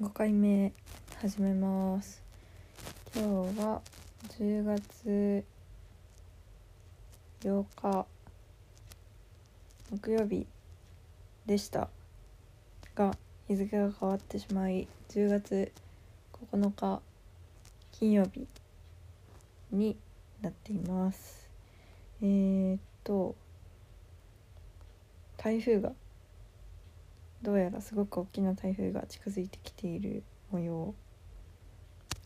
5回目始めます。今日は10月8日木曜日でしたが日付が変わってしまい10月9日金曜日になっています。えー、っと台風がどうやらすごく大きな台風が近づいてきている模様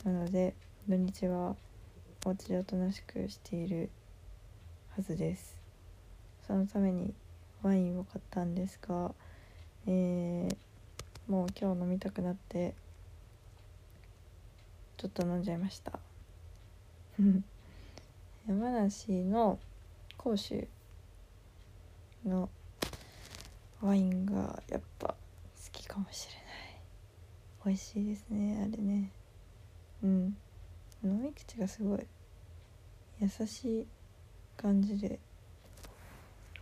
なので土日はお家でおとなしくしているはずです。そのためにワインを買ったんですが、えー、もう今日飲みたくなってちょっと飲んじゃいました。山梨の甲州のワインがやっぱ好きかもしれない。美味しいですねあれね。うん。飲み口がすごい優しい感じで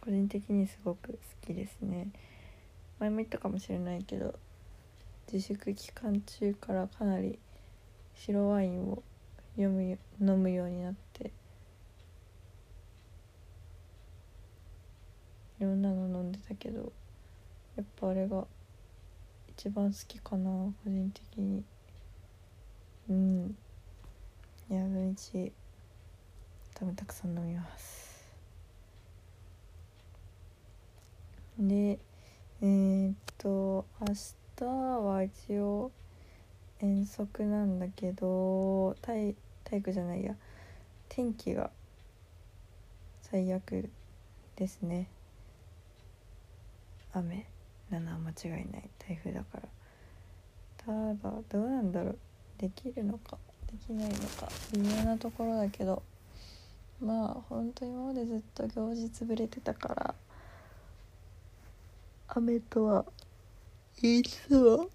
個人的にすごく好きですね。前も言ったかもしれないけど自粛期間中からかなり白ワインを読む飲むようになっていろんなの飲んでたけどやっぱあれが一番好きかな個人的に。うん。いや土日多分たくさん飲みます。でえー、っと明日は一応遠足なんだけど体体育じゃないや。天気が最悪ですね。雨。なのは間違いない。台風だから。ただどうなんだろう。できるのか。できないのか。微妙なところだけど。まあ本当今までずっと行事潰れてたから。雨とは言いつつは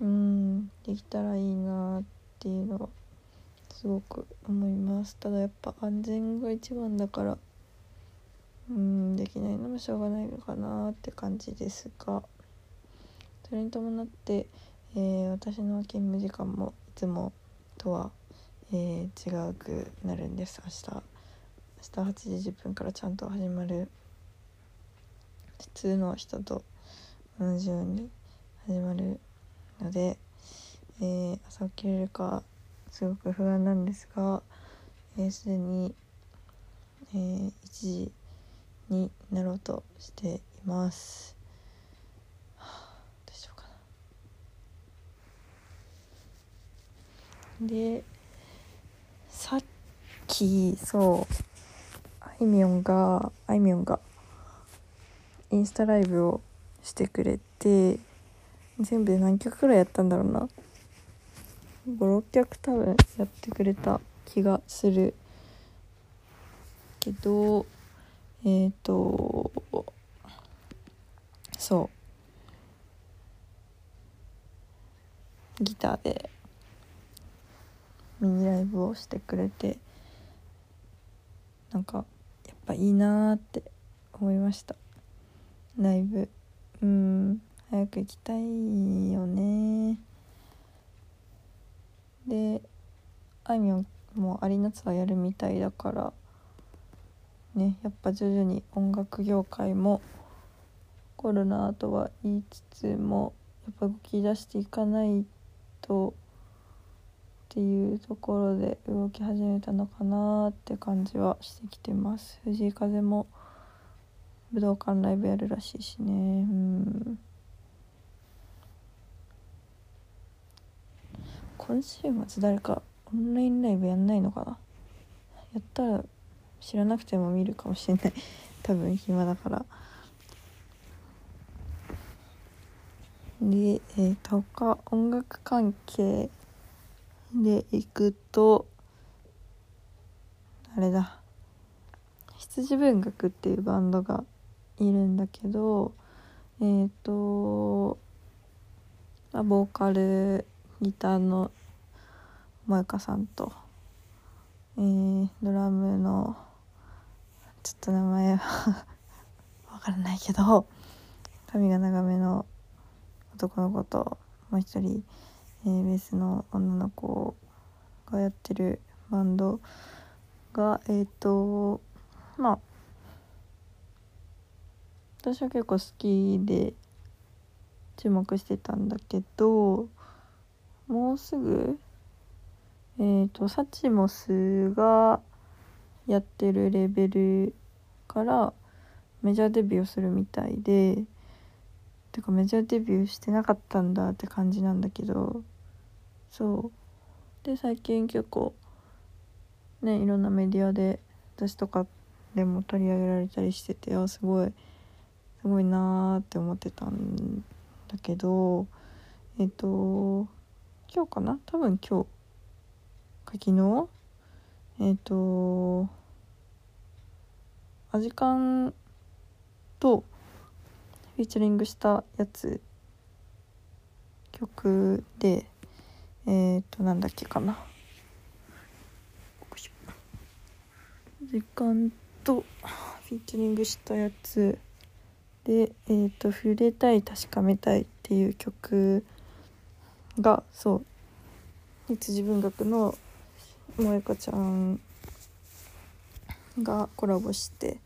うんできたらいいなっていうのはすごく思います。ただやっぱ安全が一番だから。うんできないのもしょうがないのかなって感じですが。それに伴って、えー、私の勤務時間もいつもとは、えー、違うくなるんです。明日明日8時10分からちゃんと始まる。普通の人と同じように始まるので、えー、朝起きれるかすごく不安なんですがすで、えー、に、えー、1時になろうとしています。どうしようかな。でさっきそうあいみょんがあいみょんがインスタライブをしてくれて全部で何曲くらいやったんだろうな56曲多分やってくれた気がするけどえっ、ー、とそう。ギターでミニライブをしてくれてなんかやっぱいいなーって思いました。ライブ。うん。早く行きたいよね。であいみょんもアリーナツアーやるみたいだからねやっぱ徐々に音楽業界もコロナとは言いつつもやっぱ動き出していかないとっていうところで動き始めたのかなって感じはしてきてます。藤井風も武道館ライブやるらしいしね。うん。今週末誰かオンラインライブやんないのかな。やったら知らなくても見るかもしれない。多分暇だから。でえー、と他音楽関係でいくとあれだ。羊文学っていうバンドがいるんだけどえっ、ー、と、まあ、ボーカルギターの萌香さんと、えー、ドラムのちょっと名前は わからないけど髪が長めの男の子ともう一人、えー、ベースの女の子がやってるバンドがえっ、ー、とまあ私は結構好きで注目してたんだけどもうすぐえっ、ー、とサチモスがやってるレベルからメジャーデビューをするみたいでてかメジャーデビューしてなかったんだって感じなんだけどそう。で最近結構ねいろんなメディアで私とかでも取り上げられたりしててあすごいすごいなーって思ってたんだけどえっ、と今日かな？多分今日か。昨日？えっ、とアジカンとフィーチャリングしたやつ曲でえっ、となんだっけかな。時間とフィーチャリングしたやつで「えーと、触れたい確かめたい」っていう曲がそう。羊文学の萌香ちゃんがコラボして、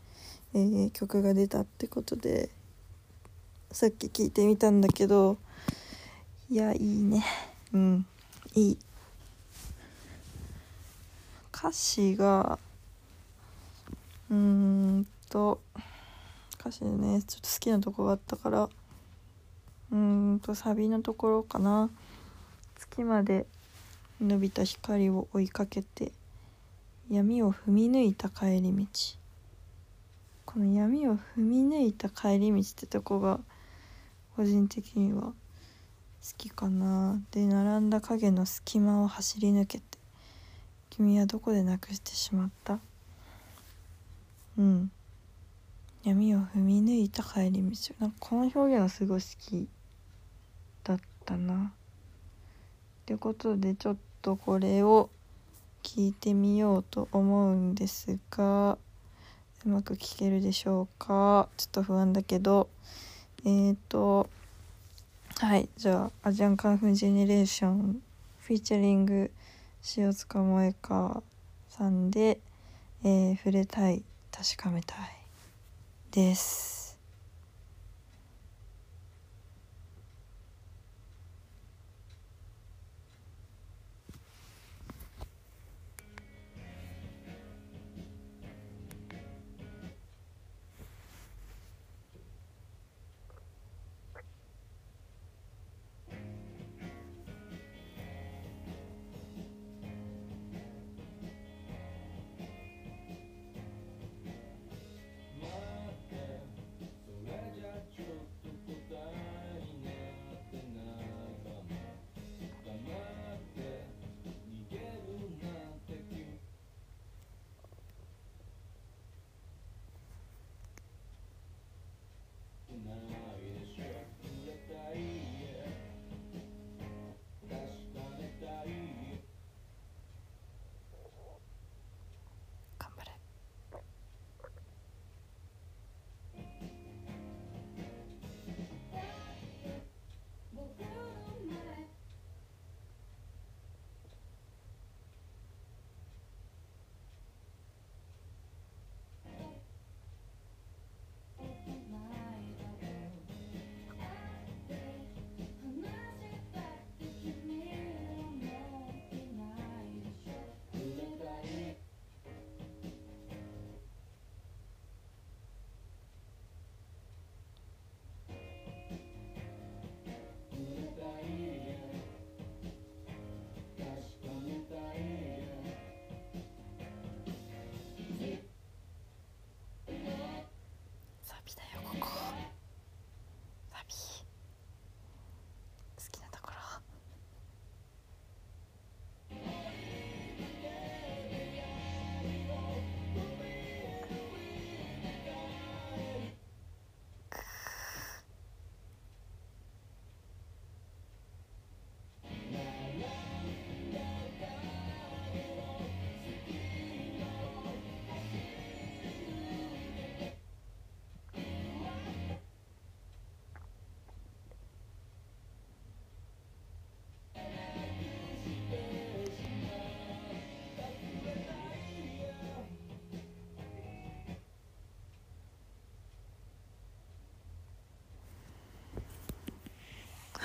えー、曲が出たってことでさっき聞いてみたんだけどいやいいね。うんいい。歌詞がうーんと歌詞でねちょっと好きなとこがあったからうーんとサビのところかな。月まで伸びた光を追いかけて闇を踏み抜いた帰り道。この闇を踏み抜いた帰り道ってとこが個人的には好きかなで並んだ影の隙間を走り抜けて君はどこでなくしてしまった？うん。闇を踏み抜いた帰り道。なんかこの表現はすごい好きだったな。ってことでちょっとこれを聞いてみようと思うんですがうまく聞けるでしょうか？ちょっと不安だけど。えっ、ー、とはいじゃあアジアンカンフージェネレーションフィーチャリング塩塚モエカさんで、えー、触れたい確かめたいです。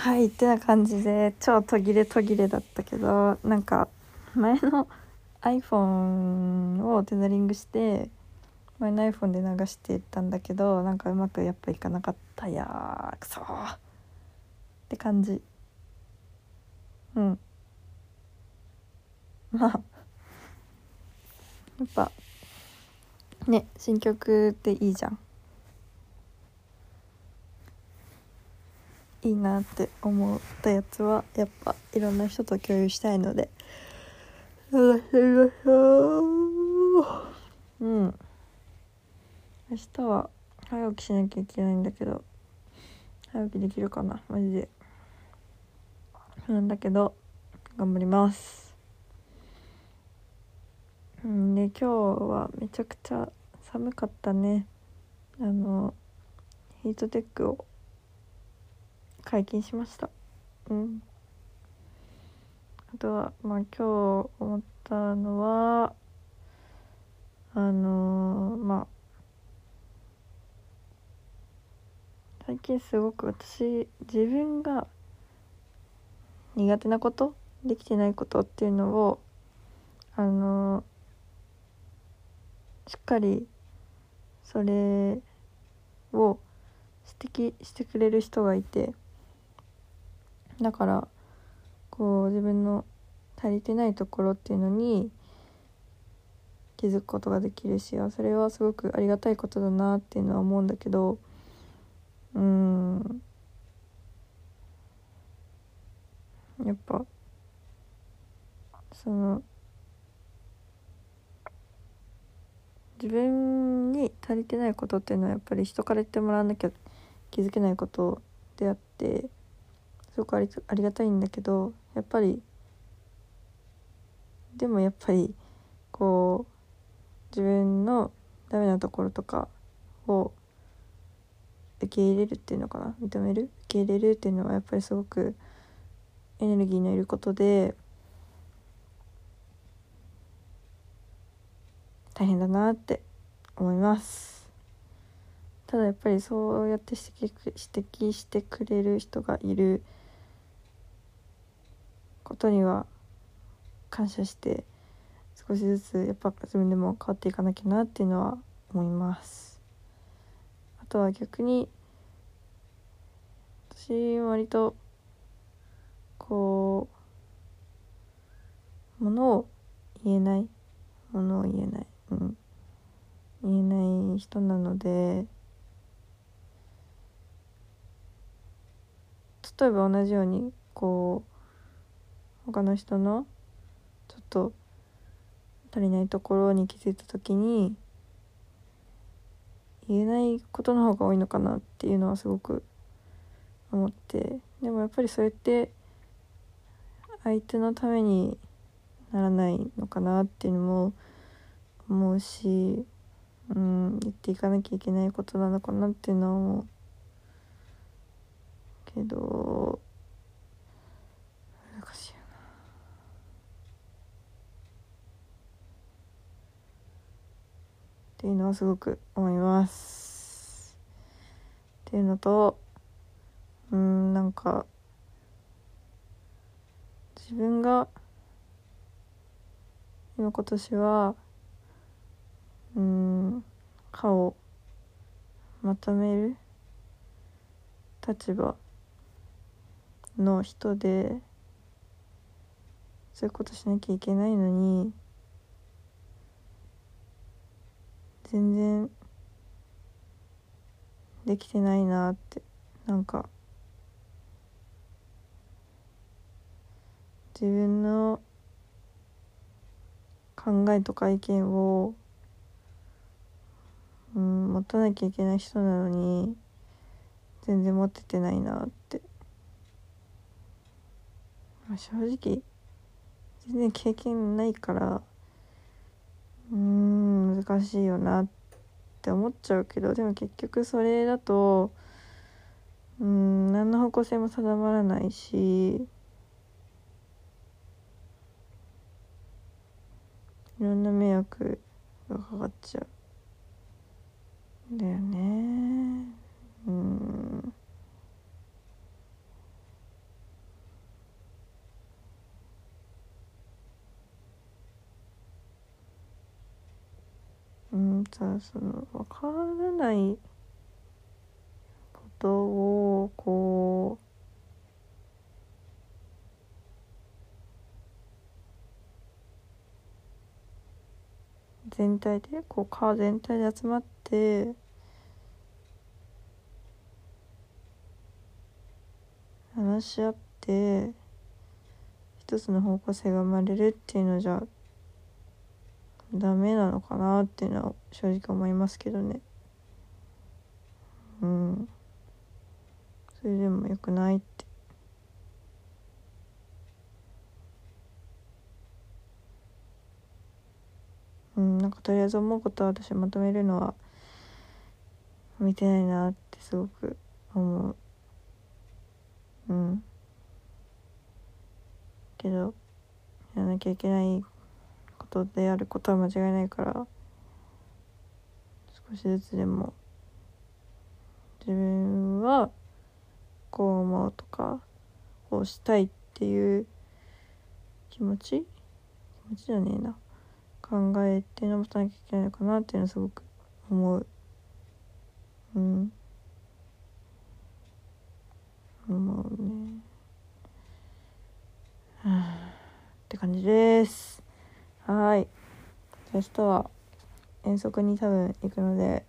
はいってな感じで超途切れ途切れだったけどなんか前の iPhone をテザリングして前の iPhone で流してたんだけどなんかうまくやっぱいかなかったやくそって感じ。うん。まあやっぱね新曲っていいじゃん。いいなって思ったやつはやっぱいろんな人と共有したいので。流してみましょううん。明日は早起きしなきゃいけないんだけど。早起きできるかなマジで。なんだけど頑張ります。うんで今日はめちゃくちゃ寒かったね。あのヒートテックを解禁しました。うん。あとはまあ今日思ったのはあのー、まあ最近すごく私自分が苦手なことできてないことっていうのをあの、しっかりそれを指摘してくれる人がいてだからこう自分の足りてないところっていうのに気づくことができるしそれはすごくありがたいことだなっていうのは思うんだけどうん。やっぱその自分に足りてないことっていうのはやっぱり人から言ってもらわなきゃ気づけないことであってごくありありがたいんだけどやっぱりでもやっぱりこう自分のダメなところとかを受け入れるっていうのかな認める？受け入れるっていうのはやっぱりすごくエネルギーのいることで大変だなって思います。ただやっぱりそうやって指摘してくれる人がいることには感謝して少しずつやっぱ自分でも変わっていかなきゃなっていうのは思います。あとは逆に私割とこうものを言えないものを言えないうん言えない人なので例えば同じようにこう他の人のちょっと足りないところに気づいた時に言えないことの方が多いのかなっていうのはすごく思ってでもやっぱりそれって相手のためにならないのかなっていうのも思うし、うん、言っていかなきゃいけないことなのかなっていうのは思うけどっていうのはすごく思います。っていうのとうんなんか自分が今今年はうん歯をまとめる立場の人でそういうことしなきゃいけないのに全然できてないなってなんか自分の考えとか意見を、うん、持たなきゃいけない人なのに全然持っててないなって、まあ、正直全然経験ないからうん難しいよなって思っちゃうけどでも結局それだとうん何の方向性も定まらないしいろんな迷惑がかかっちゃうだよね。うん。うんさその分からないことをこう全体でこう川全体で集まって話し合って一つの方向性が生まれるっていうのじゃダメなのかなっていうのは正直思いますけどね。うん。それでもよくないって。うんなんかとりあえず思うことを私まとめるのは見てないなってすごく思う。うん。けどやらなきゃいけないことであることは間違いないから少しずつでも自分はこう思うとかこうしたいっていう気持ち気持ちじゃねえな。考えていうのもしなきゃいけないのかなっていうのはすごく思う。うん。思うね。はあって感じです。はい。明日は遠足に多分行くので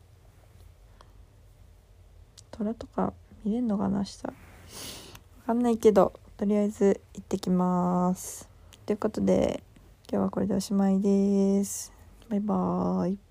虎とか見れんのかな明日。わかんないけどとりあえず行ってきます。ということで今日はこれでおしまいです。バイバーイ。